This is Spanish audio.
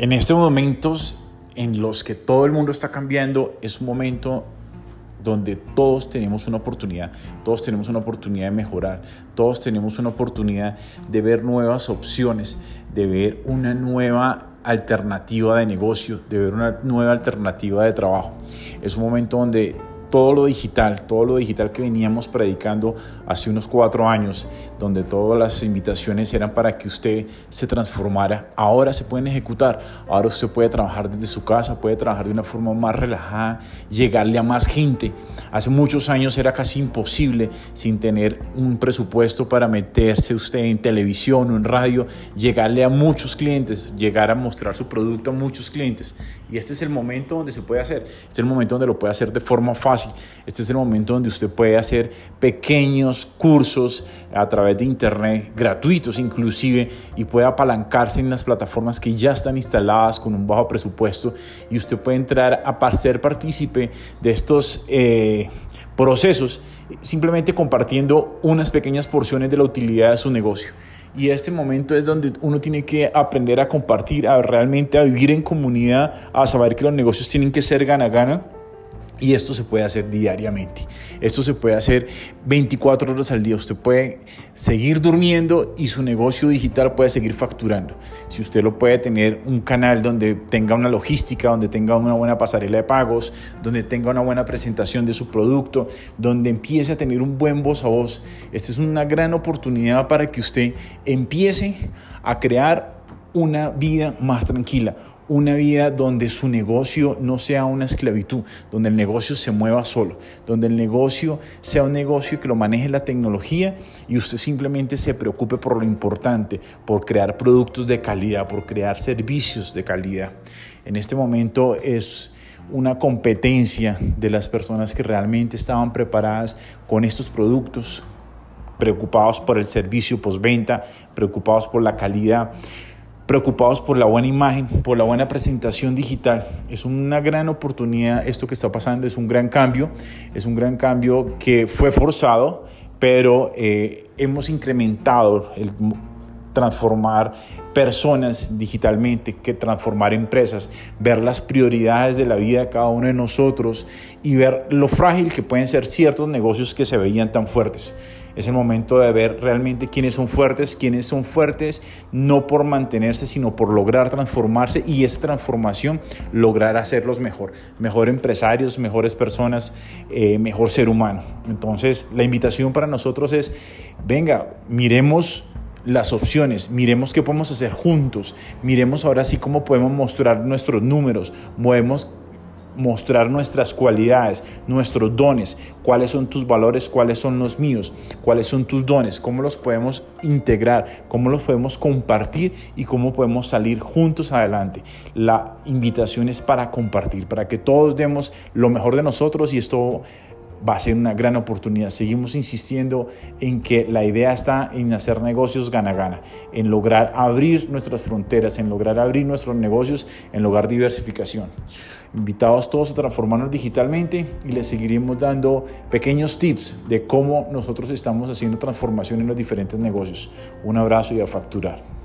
En estos momentos en los que todo el mundo está cambiando, es un momento donde todos tenemos una oportunidad, todos tenemos una oportunidad de mejorar, todos tenemos una oportunidad de ver nuevas opciones, de ver una nueva alternativa de negocio, de ver una nueva alternativa de trabajo. Es un momento donde todo lo digital, todo lo digital que veníamos predicando hace unos cuatro años, donde todas las invitaciones eran para que usted se transformara, ahora se pueden ejecutar, ahora usted puede trabajar desde su casa, puede trabajar de una forma más relajada, llegarle a más gente. Hace muchos años era casi imposible sin tener un presupuesto para meterse usted en televisión o en radio, llegarle a muchos clientes, llegar a mostrar su producto a muchos clientes. Y este es el momento donde se puede hacer, este es el momento donde lo puede hacer de forma fácil este es el momento donde usted puede hacer pequeños cursos a través de internet, gratuitos inclusive, y puede apalancarse en las plataformas que ya están instaladas con un bajo presupuesto y usted puede entrar a ser partícipe de estos eh, procesos simplemente compartiendo unas pequeñas porciones de la utilidad de su negocio. Y este momento es donde uno tiene que aprender a compartir, a realmente a vivir en comunidad, a saber que los negocios tienen que ser gana-gana y esto se puede hacer diariamente. Esto se puede hacer 24 horas al día. Usted puede seguir durmiendo y su negocio digital puede seguir facturando. Si usted lo puede tener un canal donde tenga una logística, donde tenga una buena pasarela de pagos, donde tenga una buena presentación de su producto, donde empiece a tener un buen voz a voz. Esta es una gran oportunidad para que usted empiece a crear una vida más tranquila, una vida donde su negocio no sea una esclavitud, donde el negocio se mueva solo, donde el negocio sea un negocio que lo maneje la tecnología y usted simplemente se preocupe por lo importante, por crear productos de calidad, por crear servicios de calidad. En este momento es una competencia de las personas que realmente estaban preparadas con estos productos, preocupados por el servicio postventa, preocupados por la calidad preocupados por la buena imagen, por la buena presentación digital. Es una gran oportunidad esto que está pasando, es un gran cambio, es un gran cambio que fue forzado, pero eh, hemos incrementado el transformar personas digitalmente, que transformar empresas, ver las prioridades de la vida de cada uno de nosotros y ver lo frágil que pueden ser ciertos negocios que se veían tan fuertes. Es el momento de ver realmente quiénes son fuertes, quiénes son fuertes no por mantenerse, sino por lograr transformarse y esa transformación lograr hacerlos mejor, mejor empresarios, mejores personas, eh, mejor ser humano. Entonces, la invitación para nosotros es, venga, miremos las opciones, miremos qué podemos hacer juntos, miremos ahora sí cómo podemos mostrar nuestros números, podemos mostrar nuestras cualidades, nuestros dones, cuáles son tus valores, cuáles son los míos, cuáles son tus dones, cómo los podemos integrar, cómo los podemos compartir y cómo podemos salir juntos adelante. La invitación es para compartir, para que todos demos lo mejor de nosotros y esto va a ser una gran oportunidad. Seguimos insistiendo en que la idea está en hacer negocios gana-gana, en lograr abrir nuestras fronteras, en lograr abrir nuestros negocios, en lograr diversificación. Invitados todos a transformarnos digitalmente y les seguiremos dando pequeños tips de cómo nosotros estamos haciendo transformación en los diferentes negocios. Un abrazo y a facturar.